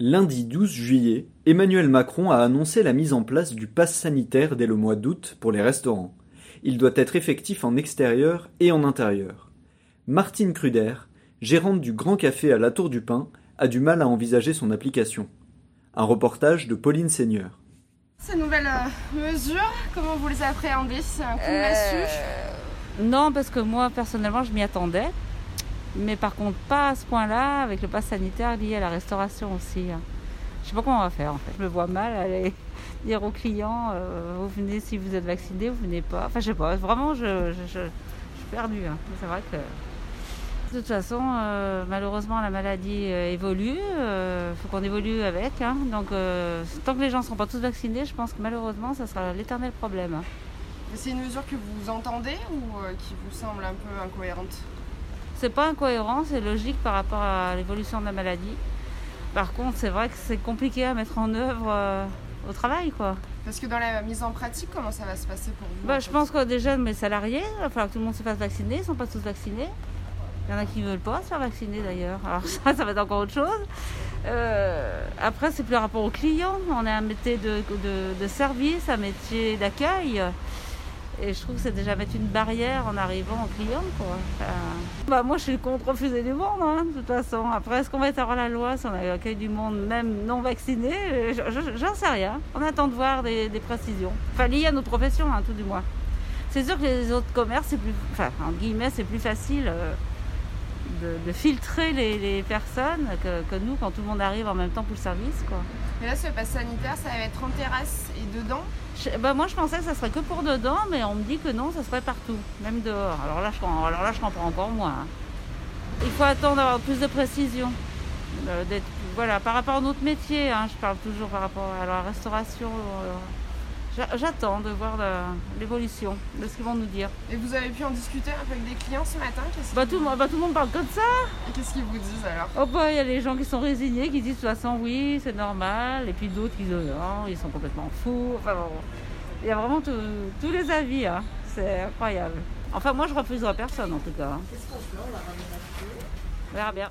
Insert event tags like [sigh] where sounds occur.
Lundi 12 juillet, Emmanuel Macron a annoncé la mise en place du pass sanitaire dès le mois d'août pour les restaurants. Il doit être effectif en extérieur et en intérieur. Martine Cruder, gérante du Grand Café à la Tour du Pin, a du mal à envisager son application. Un reportage de Pauline Seigneur. Ces nouvelles euh, mesures, comment vous les appréhendez? C'est un coup de massue? Non, parce que moi, personnellement, je m'y attendais. Mais par contre, pas à ce point-là, avec le pass sanitaire lié à la restauration aussi. Je sais pas comment on va faire, en fait. Je me vois mal aller [laughs] dire aux clients, euh, vous venez si vous êtes vacciné, vous venez pas. Enfin, je sais pas. Vraiment, je, je, je- je suis perdue. hein. C'est vrai que... De toute façon, euh, malheureusement, la maladie euh, évolue. Il faut qu'on évolue avec. hein. Donc, euh, tant que les gens ne seront pas tous vaccinés, je pense que malheureusement, ça sera l'éternel problème. hein. C'est une mesure que vous entendez ou euh, qui vous semble un peu incohérente? C'est pas incohérent, c'est logique par rapport à l'évolution de la maladie. Par contre, c'est vrai que c'est compliqué à mettre en œuvre euh, au travail, quoi. Parce que dans la mise en pratique, comment ça va se passer pour vous Bah, je pense que déjà, mes salariés, il va falloir que tout le monde se fasse vacciner. Ils ne sont pas tous vaccinés. Il y en a qui ne veulent pas se faire vacciner d'ailleurs. Alors [laughs] ça, ça va être encore autre chose. Euh, après, c'est plus rapport aux clients. On est un métier de, de- de service, un métier d'accueil. Et je trouve que c'est déjà mettre une barrière en arrivant aux clients. Quoi. Bah, moi, je suis contre refuser du monde, hein, de toute façon. Après, est-ce qu'on va être hors la loi si on accueille du monde, même non vacciné? Je- je- J'en sais rien. On attend de voir des, précisions. Enfin, liées à notre profession, hein, tout du moins. C'est sûr que les autres commerces, c'est plus, enfin, en guillemets, c'est plus facile euh, de, de filtrer les, les personnes que, que nous quand tout le monde arrive en même temps pour le service, quoi. Mais là, ce pass sanitaire, ça va être en terrasse et dedans Je- bah, moi, je pensais que ça serait que pour dedans, mais on me dit que non, ça serait partout, même dehors. Alors là, je, alors là, je comprends encore moins. hein. Il faut attendre d'avoir plus de précision. euh, voilà, par rapport à notre métier, hein, je parle toujours par rapport à la restauration. euh, J'attends de voir l'évolution de ce qu'ils vont nous dire. Et vous avez pu en discuter avec des clients ce matin Qu'est-ce Bah, qu'ils- tout, le monde- bah, tout le monde parle de ça. Et qu'est-ce qu'ils vous disent alors? Oh bah, il y a les gens qui sont résignés, qui disent de toute façon oui, c'est normal, et puis d'autres qui disent non, ils sont complètement fous. Enfin bon, il y a vraiment tout- tous les avis, hein. c'est incroyable. Enfin moi je refuserai personne en tout cas. hein. On verra bien.